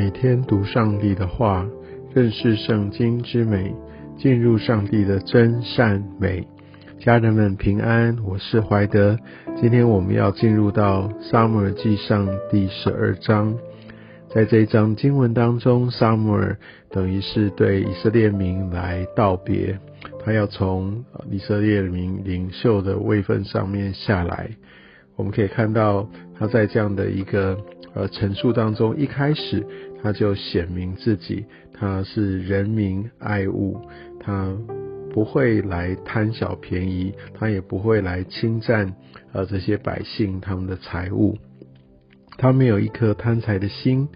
每天读上帝的话，认识圣经之美，进入上帝的真善美。家人们平安，我是怀德。今天我们要进入到撒母耳记上第十二章。在这一章经文当中，撒母耳等于是对以色列民来道别，他要从以色列民领袖的位分上面下来。我们可以看到他在这样的一个。而，陈述当中一开始他就显明自己，他是人民爱物，他不会来贪小便宜，他也不会来侵占呃这些百姓他们的财物，他没有一颗贪财的心。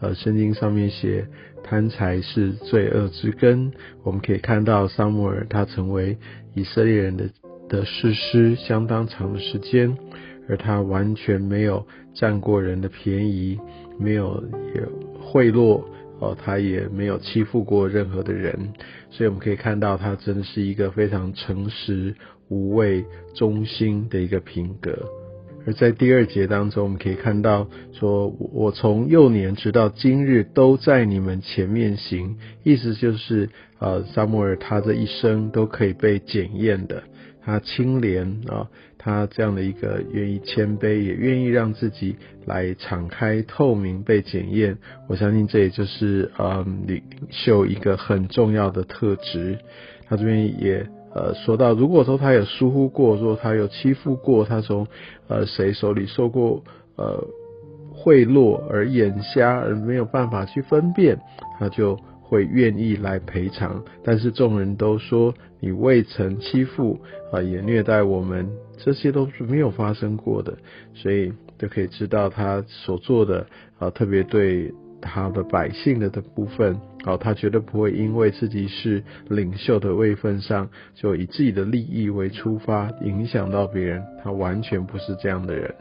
呃，圣经上面写贪财是罪恶之根。我们可以看到撒母耳他成为以色列人的的士师相当长的时间。而他完全没有占过人的便宜，没有也贿赂哦，他也没有欺负过任何的人，所以我们可以看到他真的是一个非常诚实、无畏、忠心的一个品格。而在第二节当中，我们可以看到说：“我从幼年直到今日都在你们前面行。”意思就是，呃，撒母耳他这一生都可以被检验的。他清廉啊，他这样的一个愿意谦卑，也愿意让自己来敞开、透明、被检验。我相信这也就是呃领袖一个很重要的特质。他这边也呃说到，如果说他有疏忽过，说他有欺负过，他从呃谁手里受过呃贿赂而眼瞎而没有办法去分辨，他就。会愿意来赔偿，但是众人都说你未曾欺负啊，也虐待我们，这些都是没有发生过的，所以就可以知道他所做的啊，特别对他的百姓的的部分，啊，他绝对不会因为自己是领袖的位分上，就以自己的利益为出发，影响到别人，他完全不是这样的人。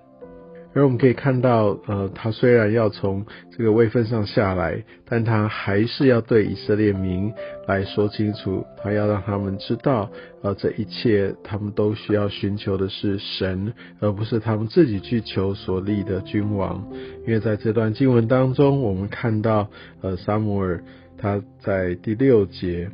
而我们可以看到，呃，他虽然要从这个位分上下来，但他还是要对以色列民来说清楚，他要让他们知道，呃，这一切他们都需要寻求的是神，而不是他们自己去求所立的君王。因为在这段经文当中，我们看到，呃，撒母耳他在第六节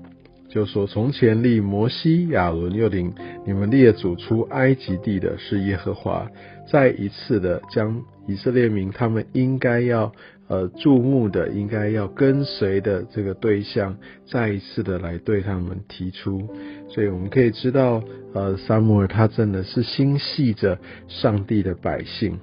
就说：“从前立摩西、亚伦，又领你们列祖出埃及地的是耶和华。”再一次的将以色列民他们应该要呃注目的，应该要跟随的这个对象，再一次的来对他们提出，所以我们可以知道，呃，撒母耳他真的是心系着上帝的百姓。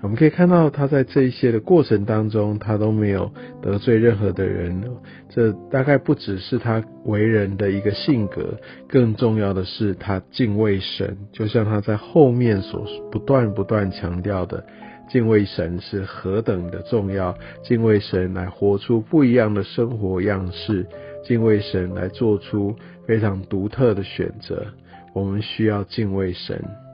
我们可以看到他在这一些的过程当中，他都没有得罪任何的人。这大概不只是他为人的一个性格，更重要的是他敬畏神。就像他在后面所不断不断强调的，敬畏神是何等的重要。敬畏神来活出不一样的生活样式，敬畏神来做出非常独特的选择。我们需要敬畏神。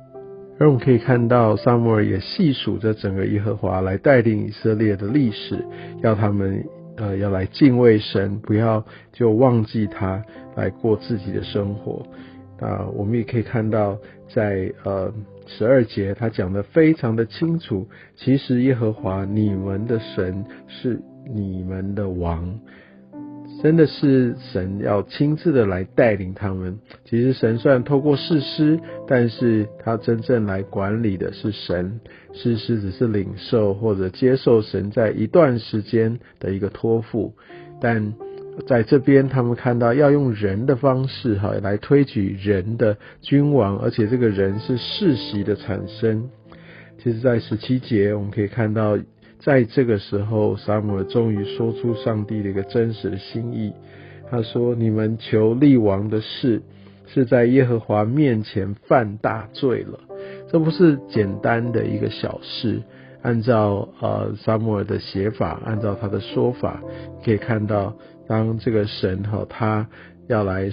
而我们可以看到，萨母尔也细数着整个耶和华来带领以色列的历史，要他们呃要来敬畏神，不要就忘记他来过自己的生活。啊，我们也可以看到，在呃十二节他讲的非常的清楚，其实耶和华你们的神是你们的王。真的是神要亲自的来带领他们。其实神虽然透过士师，但是他真正来管理的是神。士师只是领受或者接受神在一段时间的一个托付。但在这边，他们看到要用人的方式哈来推举人的君王，而且这个人是世袭的产生。其实，在十七节我们可以看到。在这个时候，撒母耳终于说出上帝的一个真实的心意。他说：“你们求立王的事，是在耶和华面前犯大罪了。这不是简单的一个小事。按照呃撒母耳的写法，按照他的说法，可以看到，当这个神哈他要来。”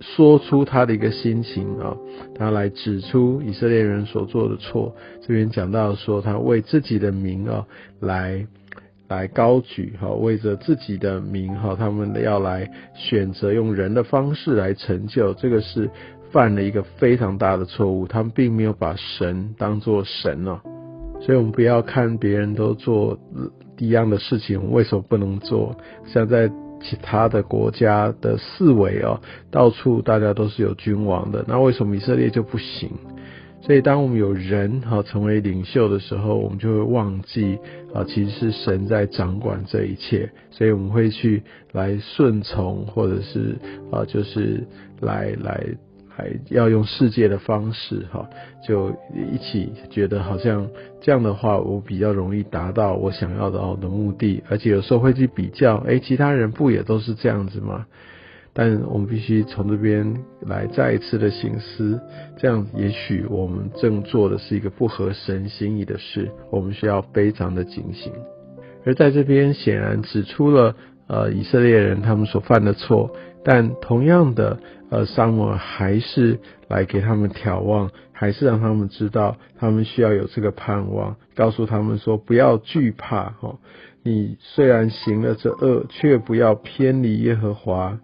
说出他的一个心情啊，他来指出以色列人所做的错。这边讲到说，他为自己的名啊，来来高举哈，为着自己的名哈，他们要来选择用人的方式来成就，这个是犯了一个非常大的错误。他们并没有把神当作神哦，所以我们不要看别人都做。一样的事情，为什么不能做？像在其他的国家的四围哦，到处大家都是有君王的，那为什么以色列就不行？所以，当我们有人哈成为领袖的时候，我们就会忘记啊，其实是神在掌管这一切。所以，我们会去来顺从，或者是啊，就是来来要用世界的方式哈，就一起觉得好像这样的话，我比较容易达到我想要的的目的。而且有时候会去比较，哎，其他人不也都是这样子吗？但我们必须从这边来再一次的醒思，这样也许我们正做的是一个不合神心意的事，我们需要非常的警醒。而在这边显然指出了呃以色列人他们所犯的错，但同样的呃萨摩还是来给他们眺望，还是让他们知道他们需要有这个盼望，告诉他们说不要惧怕哈，你虽然行了这恶，却不要偏离耶和华。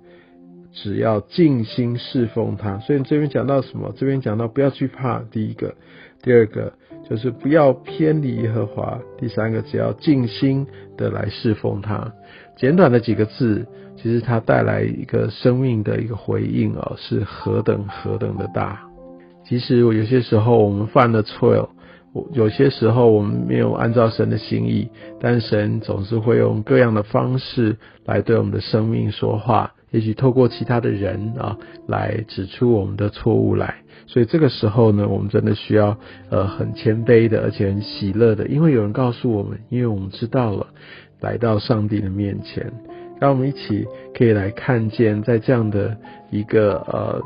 只要尽心侍奉他，所以这边讲到什么？这边讲到不要惧怕。第一个，第二个就是不要偏离耶和华。第三个，只要尽心的来侍奉他。简短的几个字，其实它带来一个生命的一个回应啊，是何等何等的大。其实我有些时候我们犯了错，我有些时候我们没有按照神的心意，但神总是会用各样的方式来对我们的生命说话。也许透过其他的人啊，来指出我们的错误来，所以这个时候呢，我们真的需要呃很谦卑的，而且很喜乐的，因为有人告诉我们，因为我们知道了，来到上帝的面前，让我们一起可以来看见，在这样的一个呃。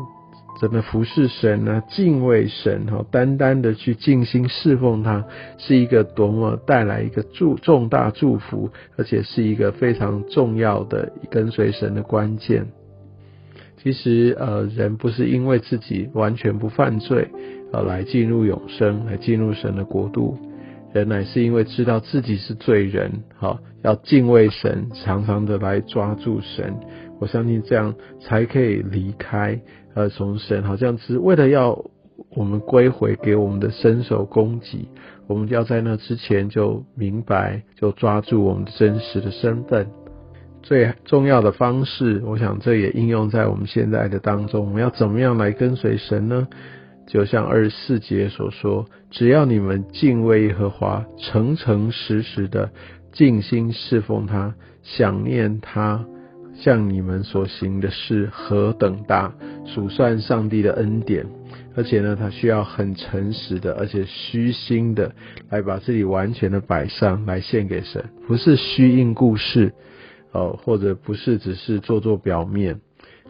真的服侍神呢，敬畏神哈，单单的去尽心侍奉他，是一个多么带来一个祝重大祝福，而且是一个非常重要的跟随神的关键。其实呃，人不是因为自己完全不犯罪呃来进入永生，来进入神的国度，人乃是因为知道自己是罪人，好要敬畏神，常常的来抓住神。我相信这样才可以离开，呃，从神好像是为了要我们归回给我们的伸手供给，我们要在那之前就明白，就抓住我们真实的身份。最重要的方式，我想这也应用在我们现在的当中。我们要怎么样来跟随神呢？就像二十四节所说，只要你们敬畏耶和华，诚诚实实的尽心侍奉他，想念他。像你们所行的事何等大，数算上帝的恩典，而且呢，他需要很诚实的，而且虚心的来把自己完全的摆上来献给神，不是虚应故事，哦，或者不是只是做做表面，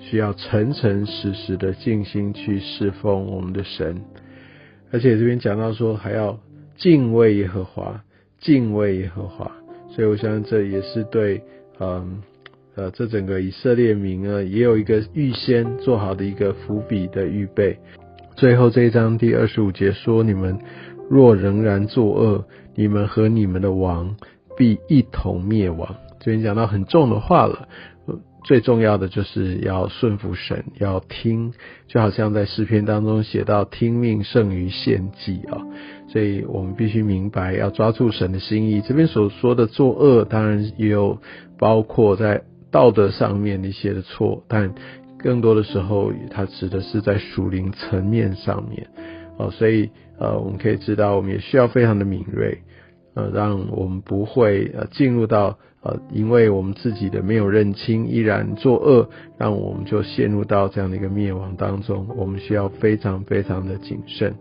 需要诚诚实实的尽心去侍奉我们的神，而且这边讲到说还要敬畏耶和华，敬畏耶和华，所以我相信这也是对，嗯。呃，这整个以色列民呢，也有一个预先做好的一个伏笔的预备。最后这一章第二十五节说：“你们若仍然作恶，你们和你们的王必一同灭亡。”这边讲到很重的话了。最重要的就是要顺服神，要听，就好像在诗篇当中写到：“听命胜于献祭”啊。所以我们必须明白，要抓住神的心意。这边所说的作恶，当然也有包括在。道德上面一些的错，但更多的时候，它指的是在属灵层面上面哦，所以呃，我们可以知道，我们也需要非常的敏锐，呃，让我们不会呃进入到呃，因为我们自己的没有认清，依然作恶，让我们就陷入到这样的一个灭亡当中。我们需要非常非常的谨慎。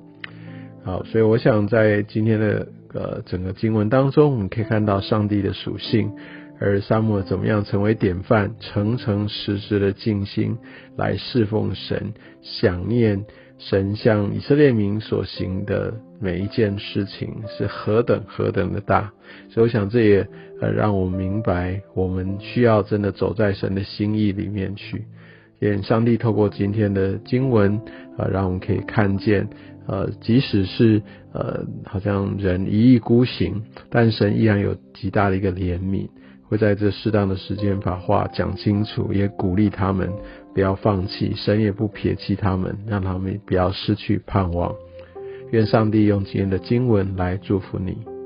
好，所以我想在今天的呃整个经文当中，我们可以看到上帝的属性。而沙漠怎么样成为典范，诚诚实实的静心来侍奉神，想念神向以色列民所行的每一件事情是何等何等的大，所以我想这也呃让我明白，我们需要真的走在神的心意里面去。愿上帝透过今天的经文啊，让我们可以看见，呃，即使是呃好像人一意孤行，但神依然有极大的一个怜悯。会在这适当的时间把话讲清楚，也鼓励他们不要放弃，神也不撇弃他们，让他们不要失去盼望。愿上帝用今天的经文来祝福你。